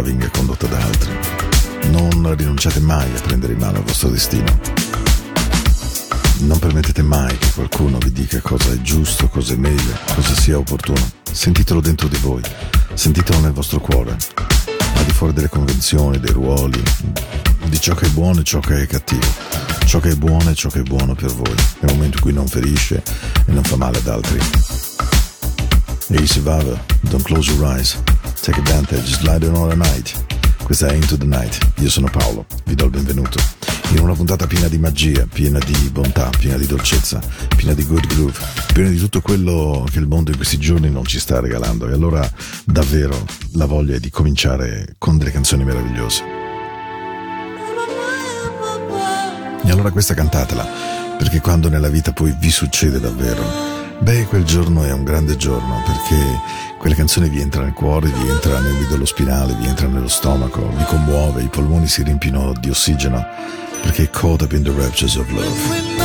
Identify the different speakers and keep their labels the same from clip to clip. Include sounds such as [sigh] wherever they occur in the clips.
Speaker 1: vita venga condotta da altri. Non rinunciate mai a prendere in mano il vostro destino. Non permettete mai che qualcuno vi dica cosa è giusto, cosa è meglio, cosa sia opportuno. Sentitelo dentro di voi, sentitelo nel vostro cuore, al di fuori delle convenzioni, dei ruoli, di ciò che è buono e ciò che è cattivo, ciò che è buono e ciò che è buono per voi, nel momento in cui non ferisce e non fa male ad altri. Hey Survivor, Don't Close Your Eyes, Take Advantage, Slide On All Night. Questa è Into the Night. Io sono Paolo, vi do il benvenuto. In una puntata piena di magia, piena di bontà, piena di dolcezza, piena di good groove, piena di tutto quello che il mondo in questi giorni non ci sta regalando. E allora davvero la voglia è di cominciare con delle canzoni meravigliose. E allora questa cantatela, perché quando nella vita poi vi succede davvero, Beh, quel giorno è un grande giorno perché quelle canzoni vi entra nel cuore, vi entra nel midollo spinale, vi entra nello stomaco, vi commuove, i polmoni si riempiono di ossigeno perché è caught up in the raptures of love.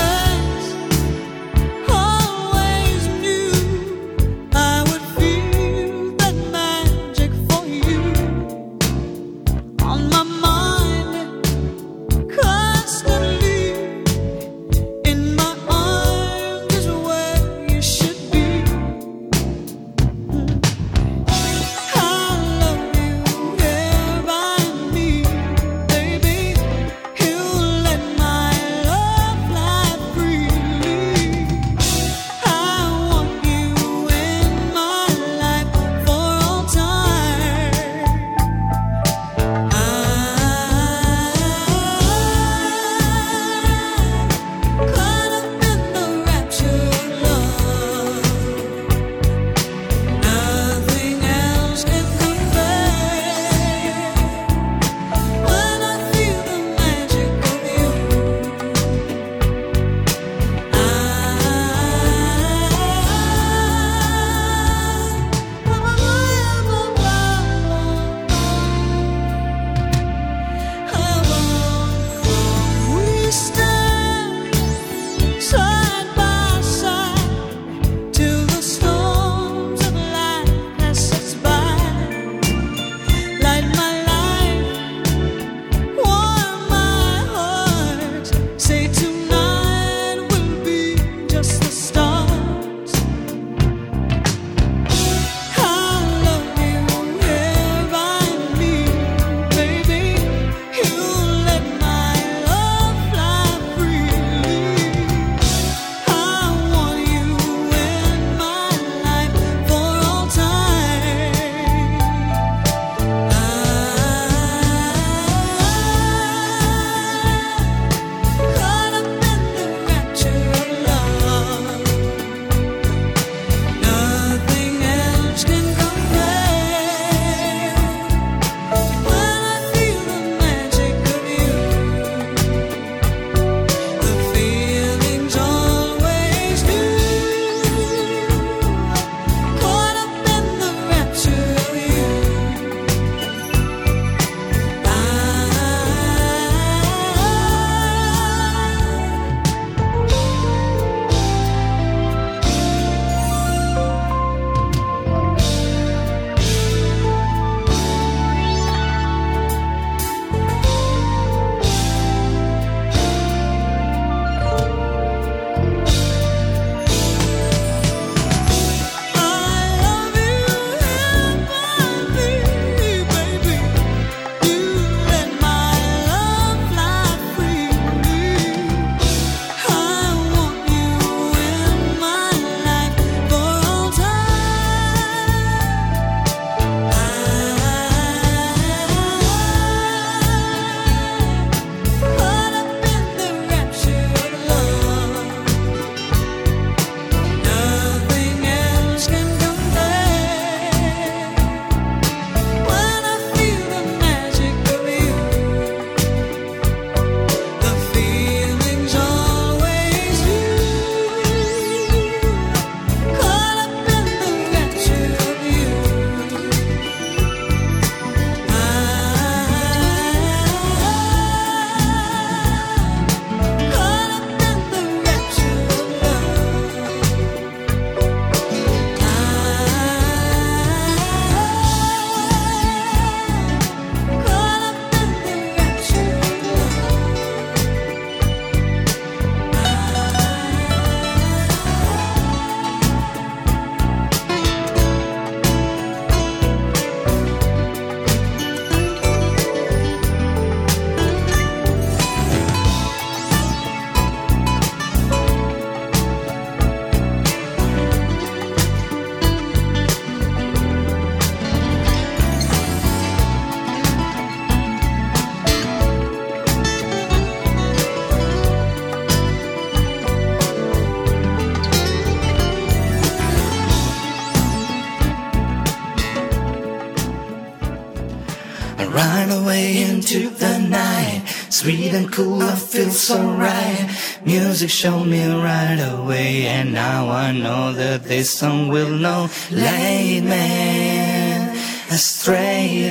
Speaker 2: And cool, I feel so right. Music showed me right away, and now I know that this song will know. Late man, astray.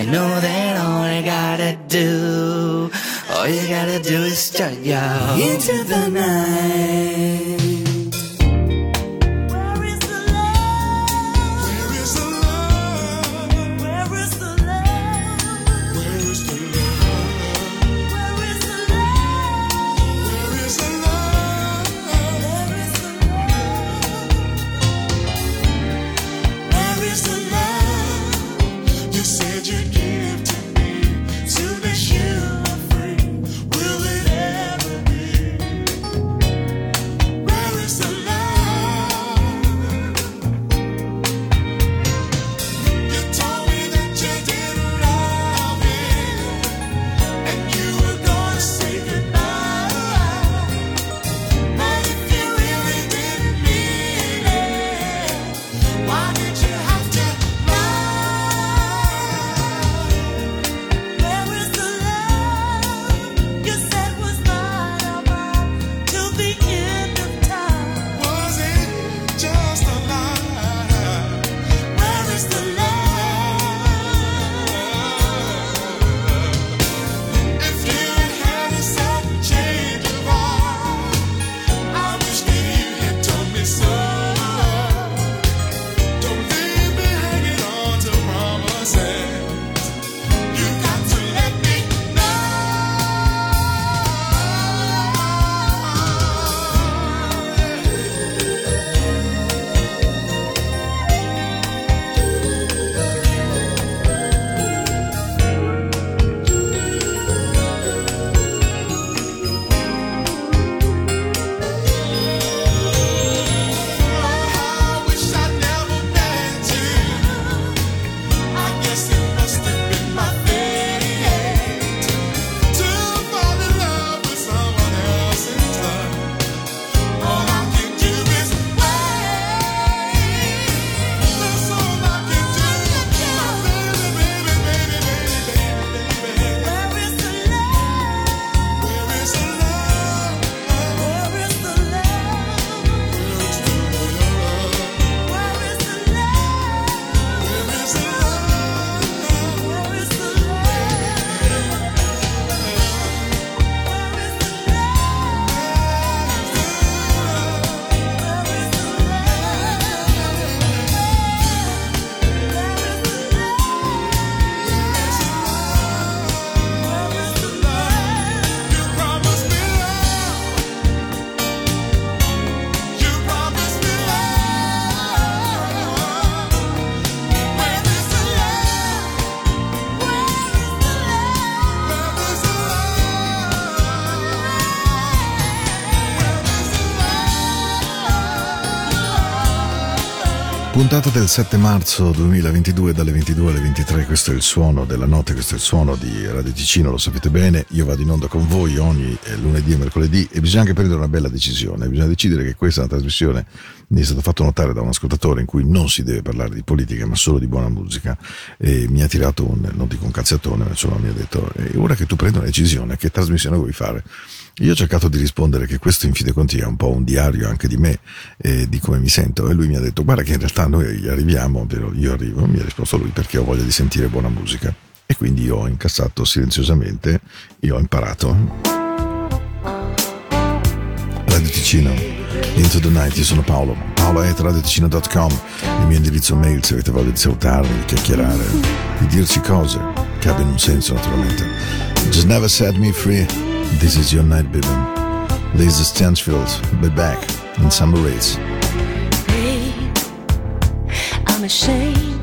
Speaker 2: I know that all I gotta do, all you gotta do is start y'all into the night.
Speaker 1: Puntata del 7 marzo 2022 dalle 22 alle 23, questo è il suono della notte, questo è il suono di Radio Ticino, lo sapete bene, io vado in onda con voi ogni eh, lunedì e mercoledì e bisogna anche prendere una bella decisione, bisogna decidere che questa è una trasmissione, mi è stato fatto notare da un ascoltatore in cui non si deve parlare di politica ma solo di buona musica e mi ha tirato un, non dico un cazziatone, ma insomma mi ha detto, ora che tu prendi una decisione, che trasmissione vuoi fare? Io ho cercato di rispondere che questo in fin dei conti è un po' un diario anche di me e di come mi sento e lui mi ha detto guarda che in realtà noi arriviamo, però io arrivo, mi ha risposto lui perché ho voglia di sentire buona musica e quindi io ho incassato silenziosamente e ho imparato. Radio Ticino, Into the Night, io sono Paolo, paolo at radioticino.com, il mio indirizzo mail se avete voglia di salutarmi, di chiacchierare, di dirci cose che abbiano un senso naturalmente. Just never set me free. This is your night, baby. Lisa Stansfield, be back in summer race.
Speaker 3: Hey, I'm ashamed.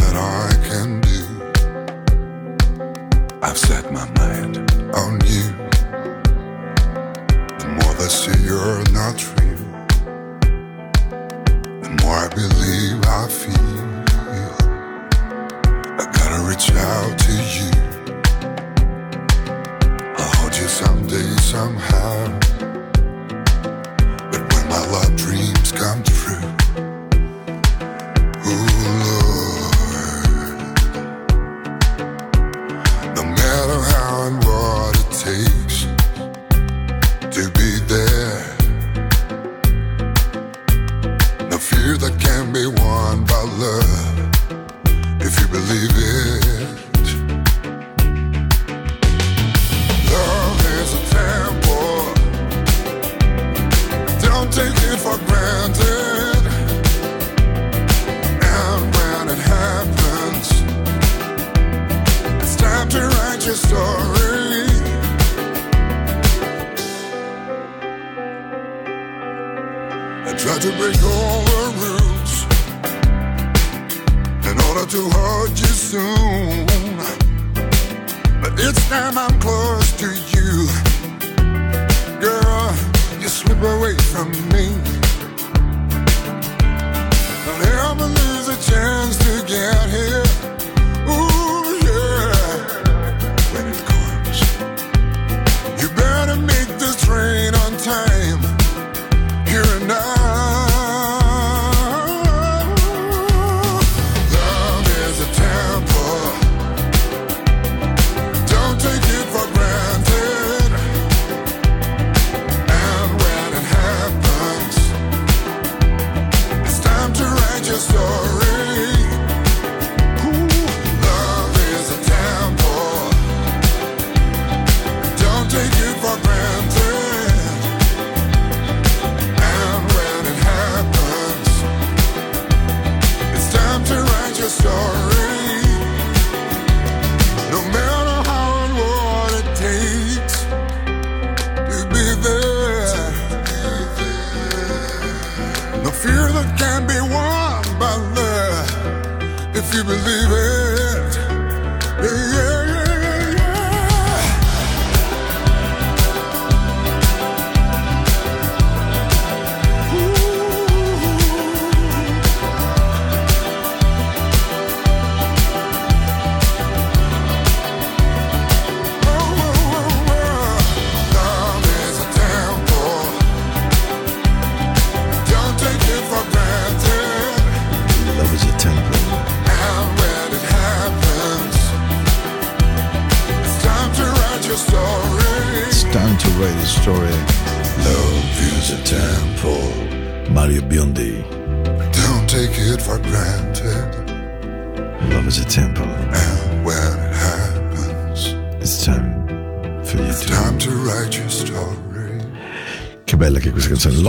Speaker 3: that I can do. I've set my mind on you. The more they see you're not real, the more I believe I feel. I gotta reach out
Speaker 4: to you. I'll hold you someday, somehow.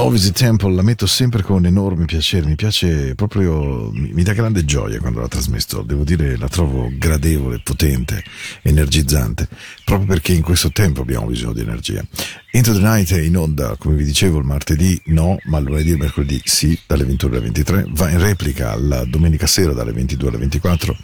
Speaker 4: Love is a Temple
Speaker 1: la metto sempre con enorme piacere. Mi piace proprio, mi, mi dà grande gioia quando la trasmesso. Devo dire, la trovo gradevole, potente, energizzante. Proprio perché in questo tempo abbiamo bisogno di energia. Into the Night è in onda, come vi dicevo, il martedì no, ma lunedì e mercoledì sì, dalle 21 alle 23. Va in replica la domenica sera dalle 22 alle 24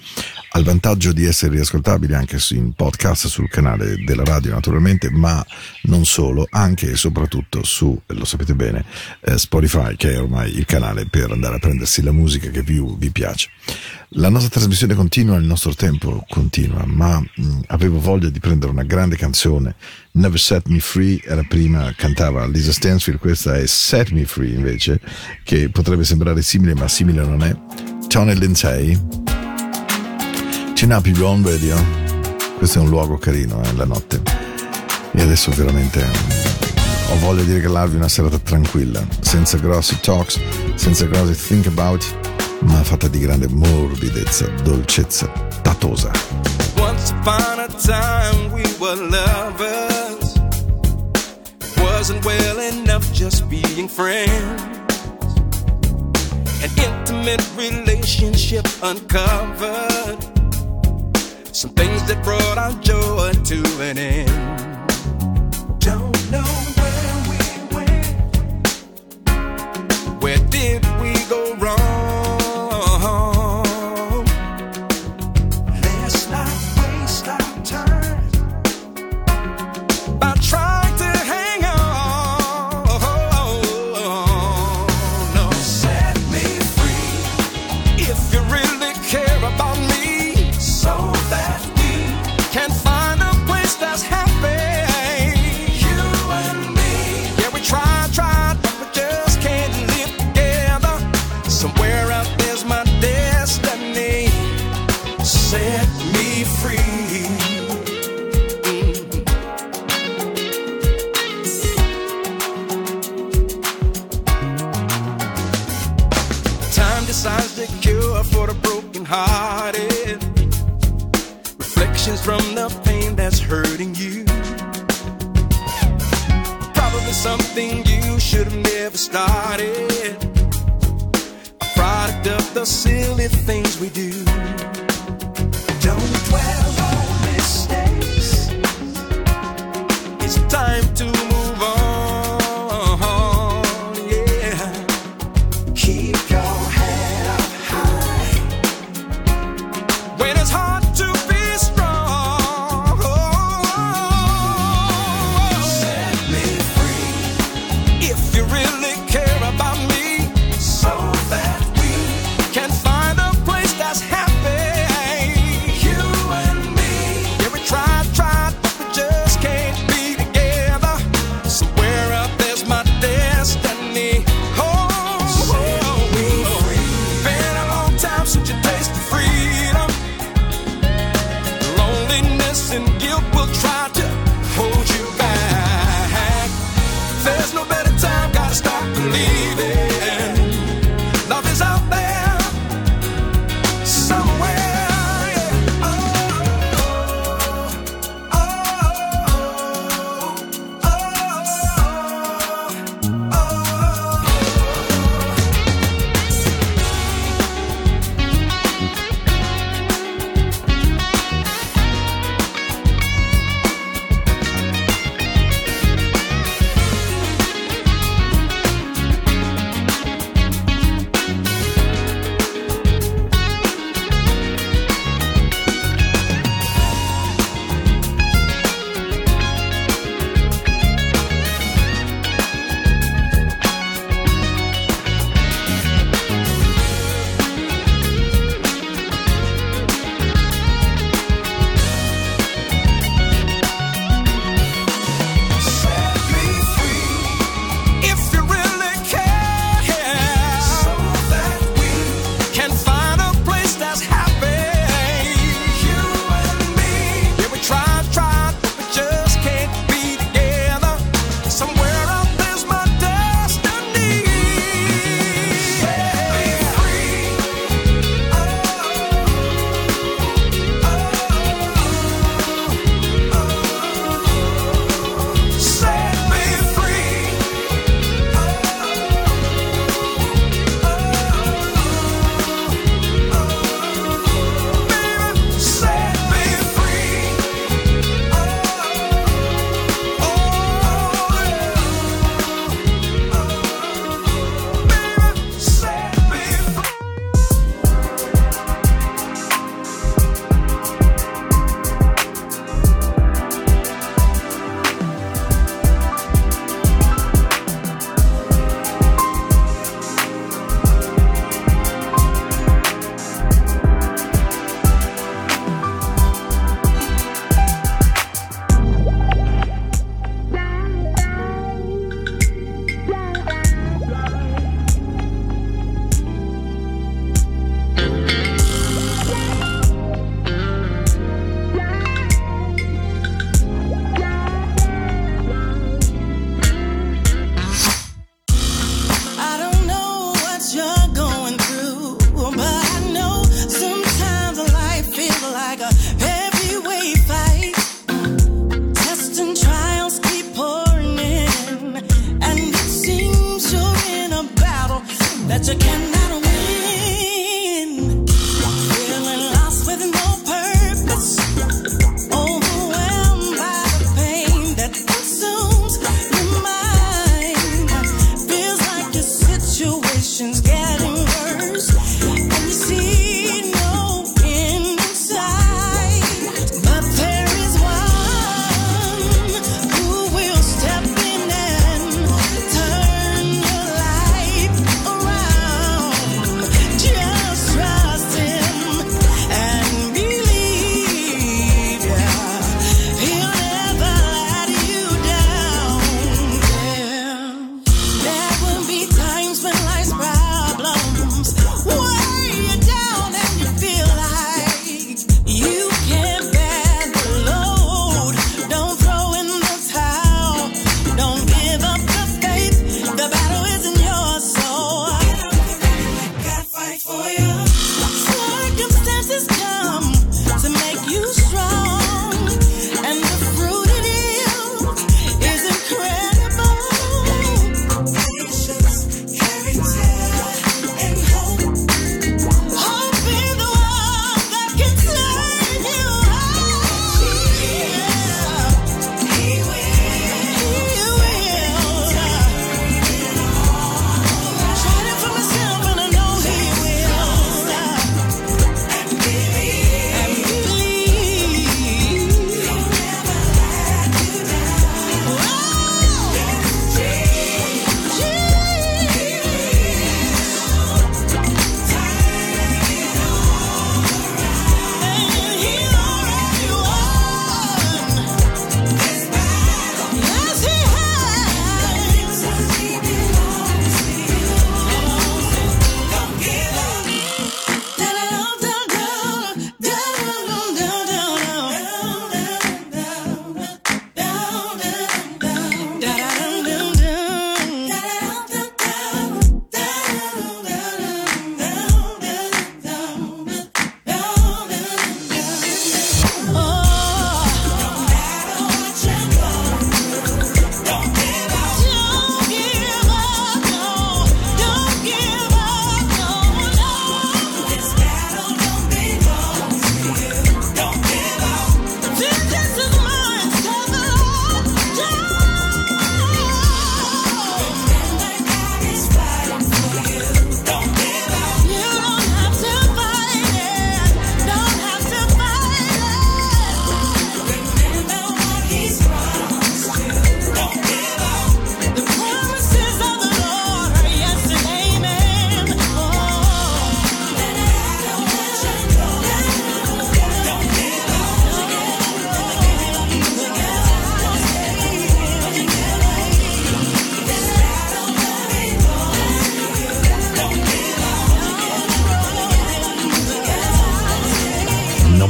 Speaker 1: al vantaggio di essere riascoltabili anche in podcast sul canale della radio naturalmente, ma non solo, anche e soprattutto su, lo sapete bene, eh, Spotify che è ormai il canale per andare a prendersi la musica che più vi piace. La nostra trasmissione continua, il nostro tempo continua, ma mh, avevo voglia di prendere una grande canzone. Never Set Me Free era prima, cantava Lisa Stansfield, questa è Set Me Free invece, che potrebbe sembrare simile, ma simile non è. Tony Lindsay. Tune up your own radio. Questo è un luogo carino, eh, la notte. E adesso veramente mm, ho voglia di regalarvi una serata tranquilla, senza grossi talks, senza grossi think about, ma fatta di grande morbidezza, dolcezza, tatosa.
Speaker 5: Once upon a time we were lovers. Wasn't well enough just being friends. An intimate relationship uncovered. Some things that brought our joy to an end. Don't know where we went. Where did we go wrong? Set me free.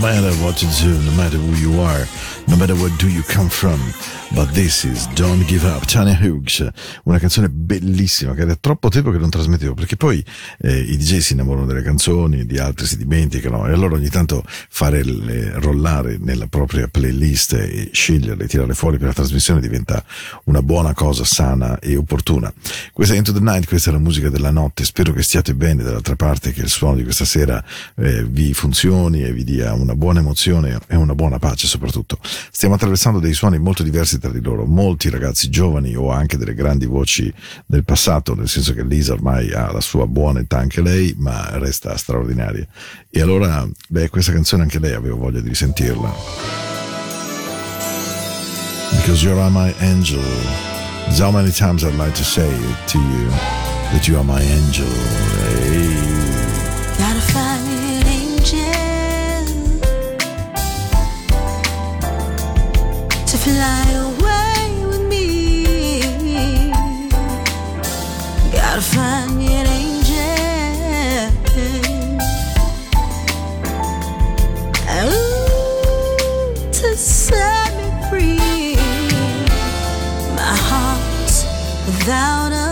Speaker 1: Matter what you do, no matter who you are, no matter where do you come from, but this is Don't Give Up, Tanya Hughes, una canzone bellissima che era troppo tempo che non trasmettevo, perché poi eh, i DJ si innamorano delle canzoni, di altri si dimenticano, e allora ogni tanto fare le, rollare nella propria playlist e sceglierle, tirarle fuori per la trasmissione diventa una buona cosa, sana e opportuna. Questa è Into the Night, questa è la musica della notte, spero che stiate bene dall'altra parte, che il suono di questa sera eh, vi funzioni e vi dia una buona emozione e una buona pace soprattutto. Stiamo attraversando dei suoni molto diversi tra di loro, molti ragazzi giovani o anche delle grandi voci del passato, nel senso che Lisa ormai ha la sua buona età anche lei, ma resta straordinaria. E allora, beh, questa canzone anche lei avevo voglia di risentirla. Because you are my angel. There's how many times I'd like to say to you that you are my angel. Hey.
Speaker 3: Fly Gotta find an angel ooh, to set me free. My heart's without a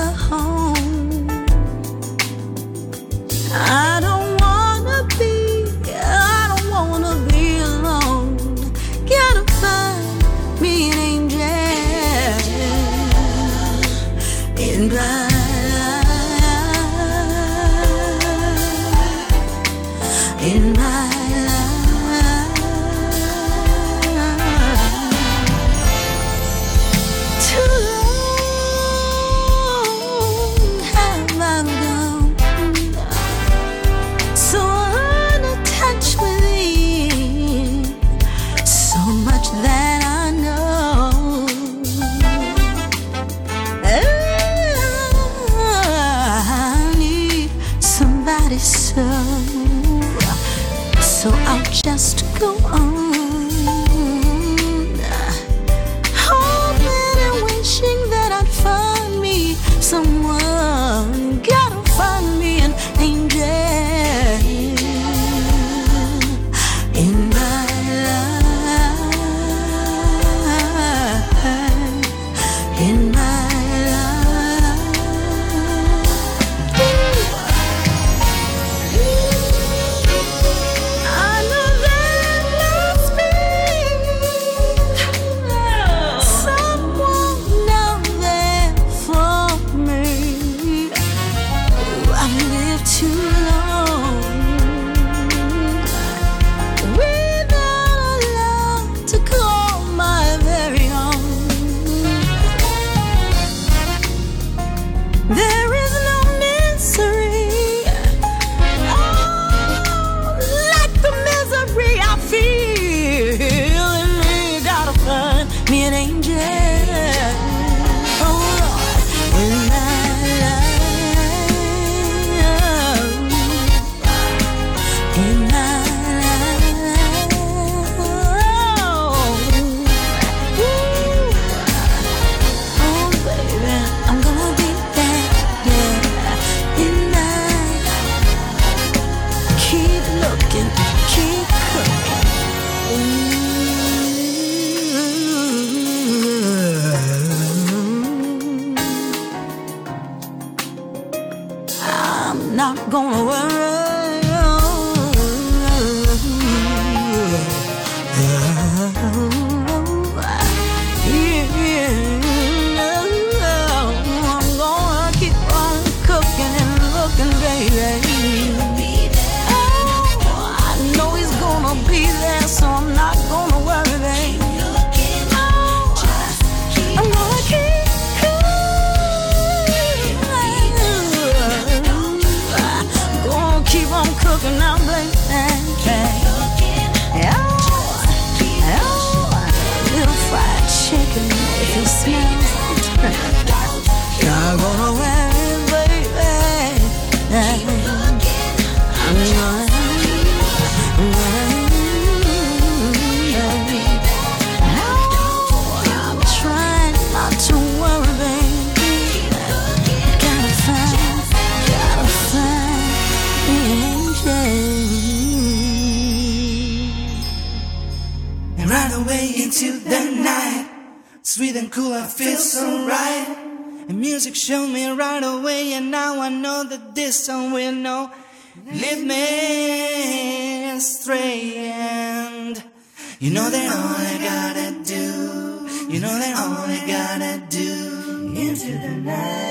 Speaker 6: the
Speaker 3: night.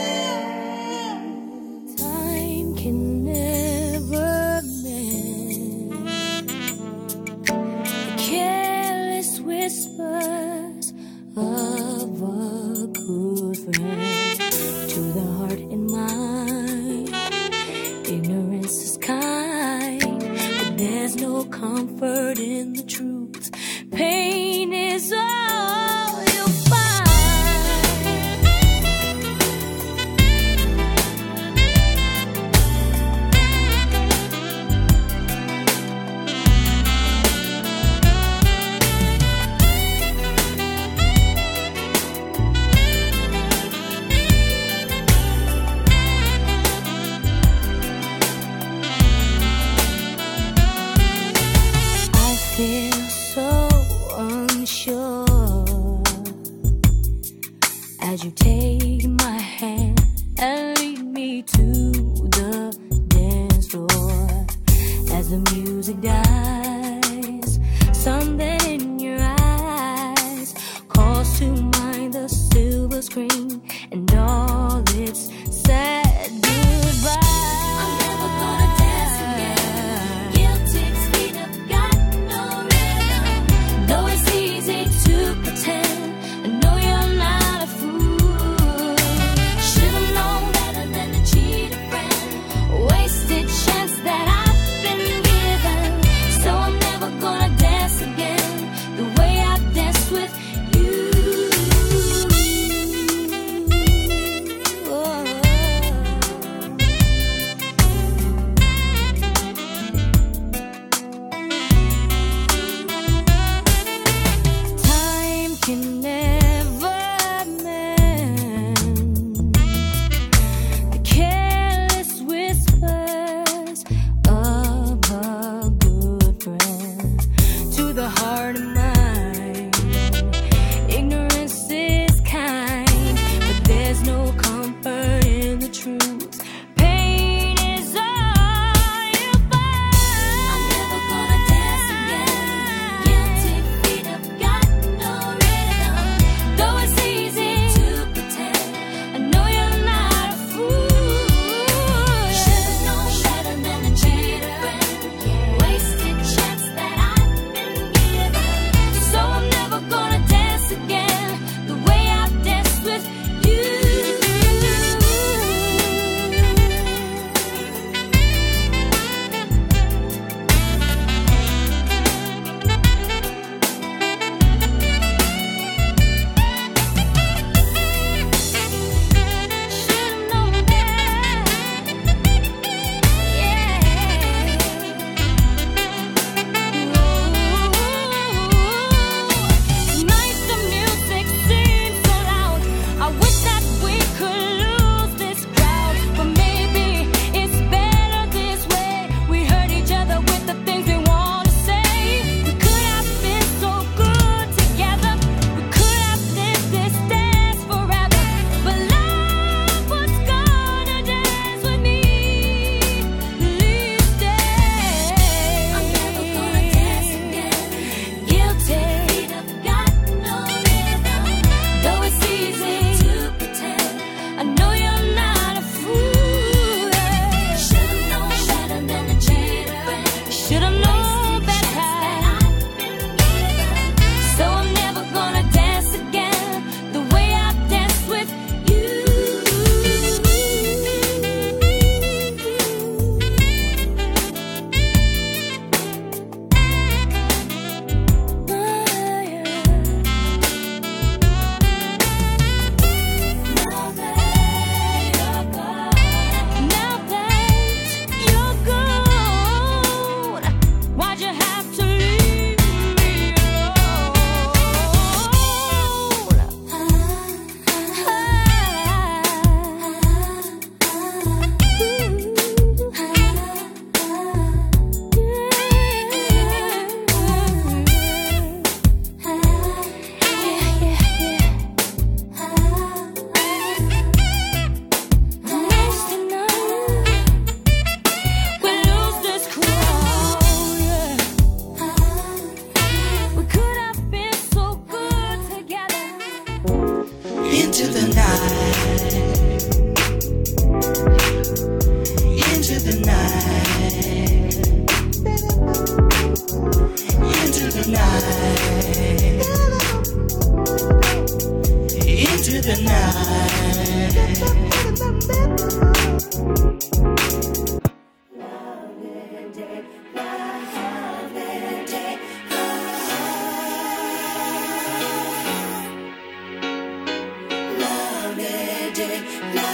Speaker 3: day.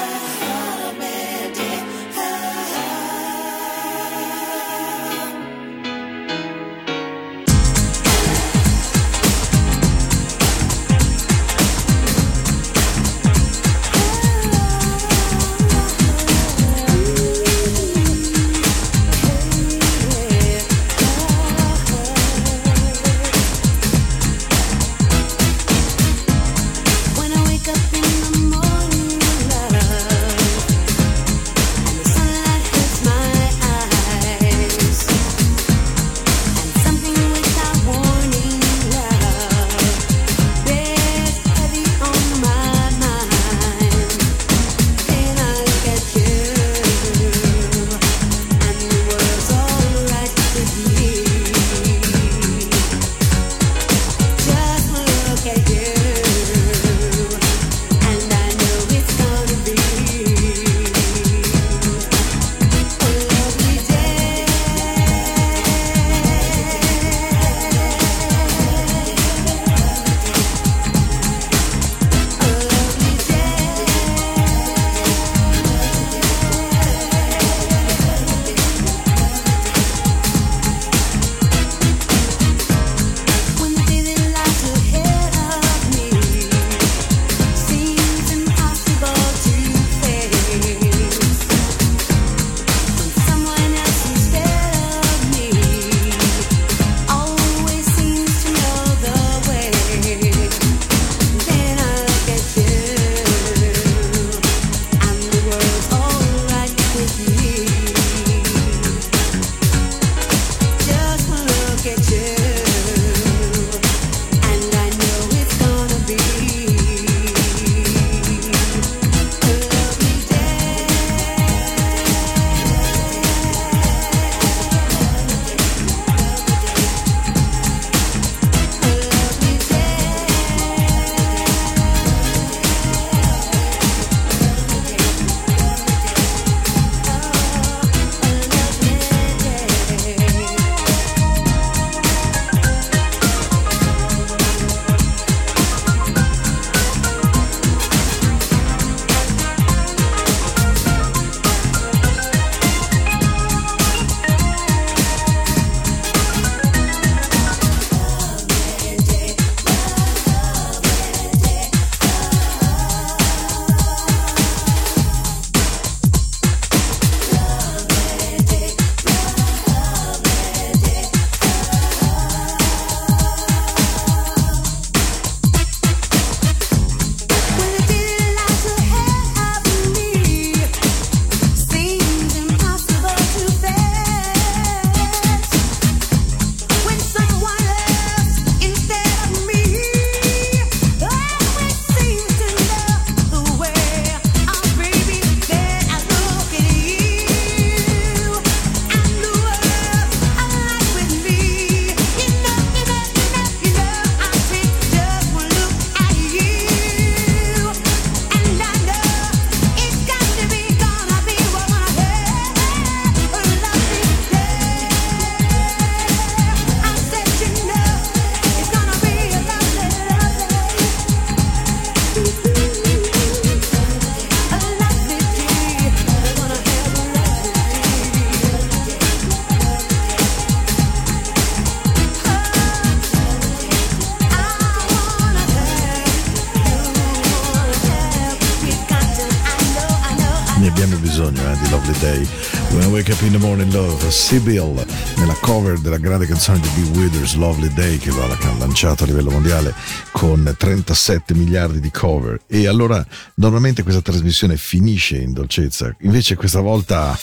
Speaker 1: Wake Up in the Morning Love, Sibyl, nella cover della grande canzone di Bill Withers, Lovely Day, che l'ha lanciato a livello mondiale con 37 miliardi di cover. E allora normalmente questa trasmissione finisce in dolcezza, invece questa volta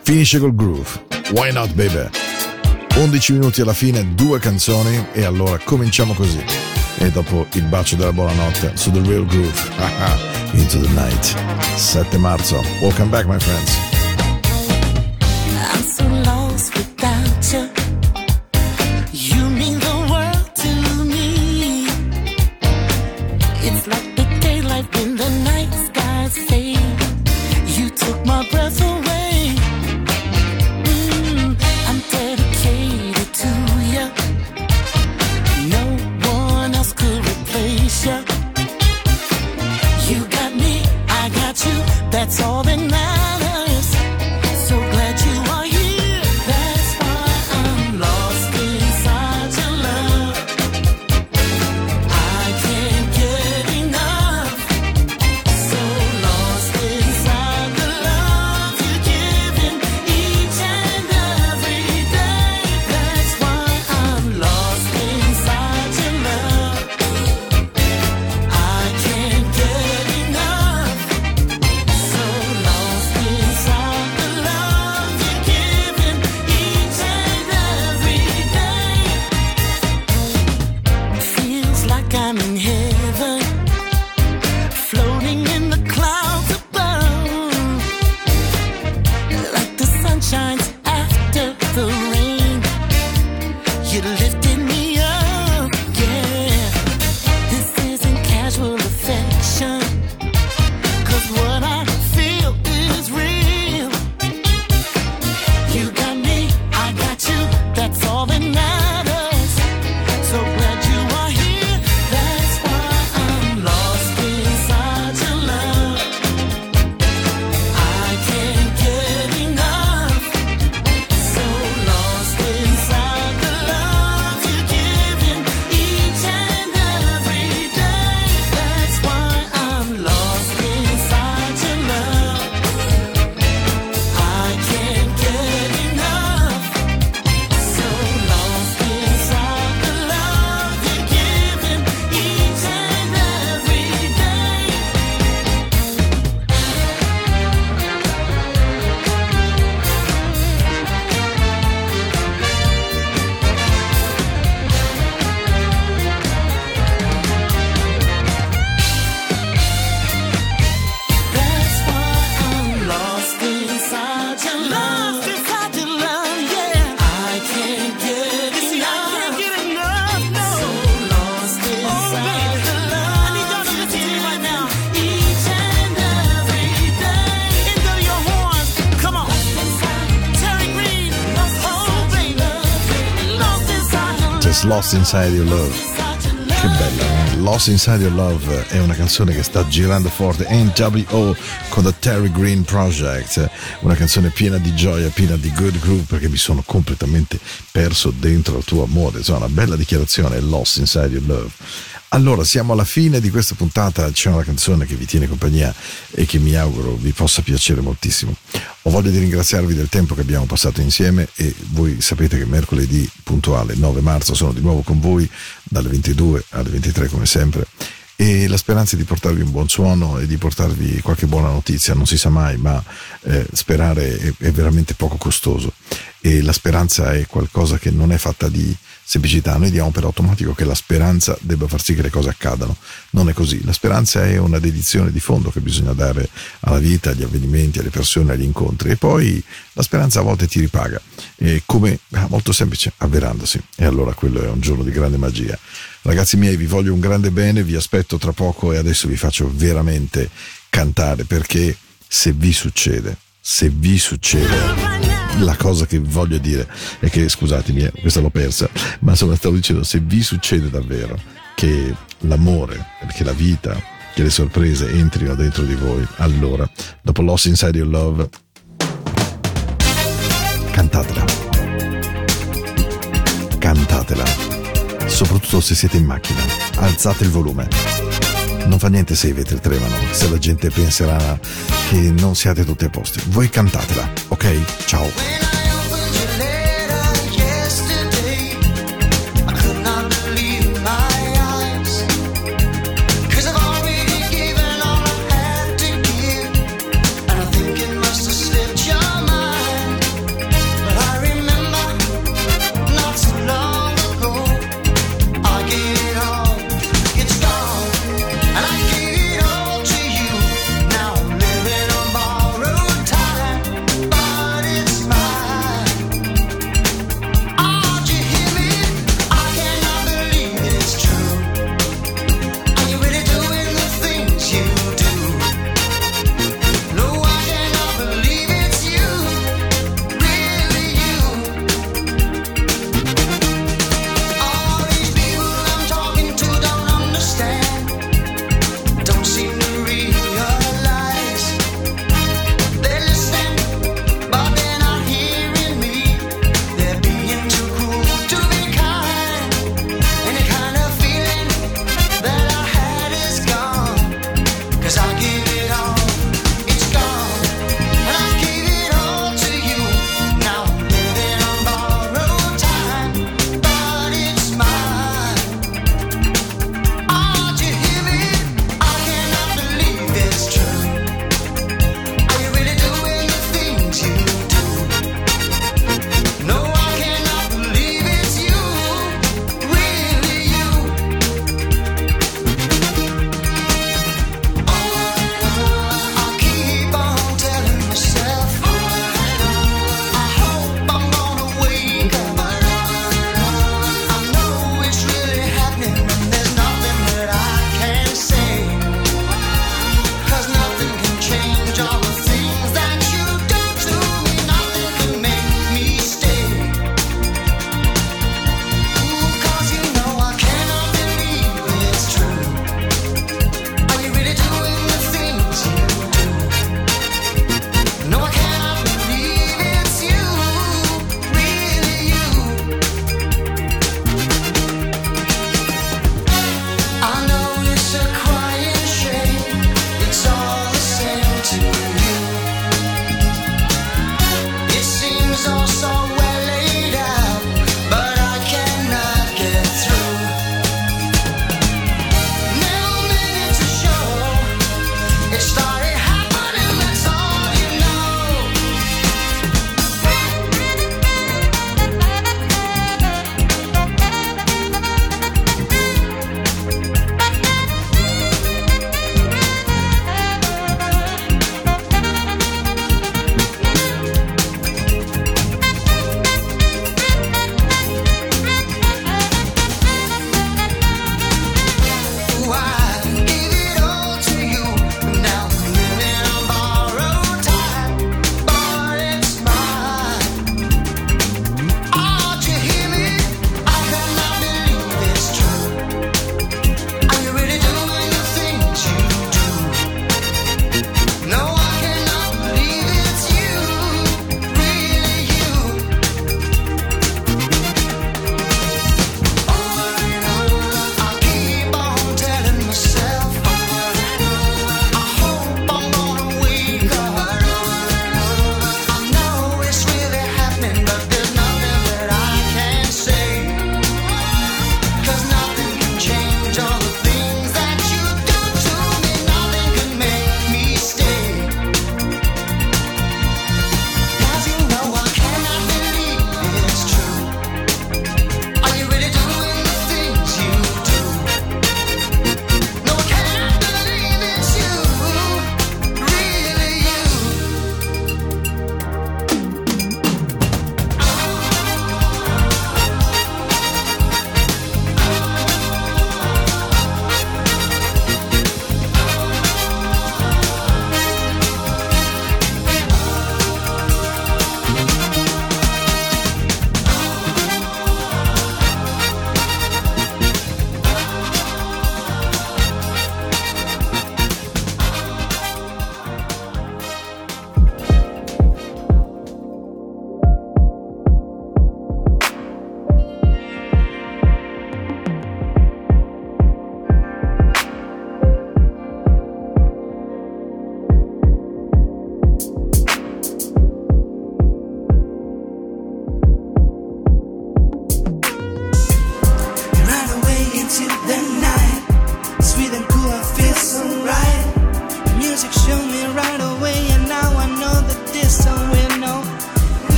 Speaker 1: finisce col groove. Why not, baby? 11 minuti alla fine, due canzoni, e allora cominciamo così.
Speaker 7: E dopo il bacio della buonanotte su The Real Groove. [laughs] Into the night. 7 marzo. Welcome back, my friends. Just Lost Inside Your Love. Che bella, eh? Lost Inside Your Love è una canzone che sta girando forte. NWO con The Terry Green Project, una canzone piena di gioia, piena di good groove perché mi sono completamente perso dentro il tuo amore. Insomma, una bella dichiarazione, Lost Inside Your Love. Allora, siamo alla fine di questa puntata, c'è una canzone che vi tiene compagnia e che mi auguro vi possa piacere moltissimo. Ho voglia di ringraziarvi del tempo che abbiamo passato insieme e voi sapete che mercoledì puntuale 9 marzo sono di nuovo con voi dalle 22 alle 23 come sempre. E la speranza di portarvi un buon suono e di portarvi qualche buona notizia, non si sa mai, ma eh, sperare è, è veramente poco costoso e la speranza è qualcosa che non è fatta di semplicità, noi diamo per automatico che la speranza debba far sì che le cose accadano, non è così, la speranza è una dedizione di fondo che bisogna dare alla vita, agli avvenimenti, alle persone, agli incontri. E poi la speranza a volte ti ripaga, e come ah, molto semplice, avverandosi. E allora quello è un giorno di grande magia. Ragazzi miei, vi voglio un grande bene, vi aspetto tra poco e adesso vi faccio veramente cantare perché se vi succede, se vi succede, la cosa che voglio dire è che, scusatemi, eh, questa l'ho persa, ma insomma stavo dicendo, se vi succede davvero che l'amore, che la vita, che le sorprese entrino dentro di voi, allora, dopo Lost Inside Your Love, cantatela. Cantatela. Soprattutto se siete in macchina. Alzate il volume. Non fa niente se i vetri tremano, se la gente penserà che non siate tutti a posto. Voi cantatela, ok? Ciao.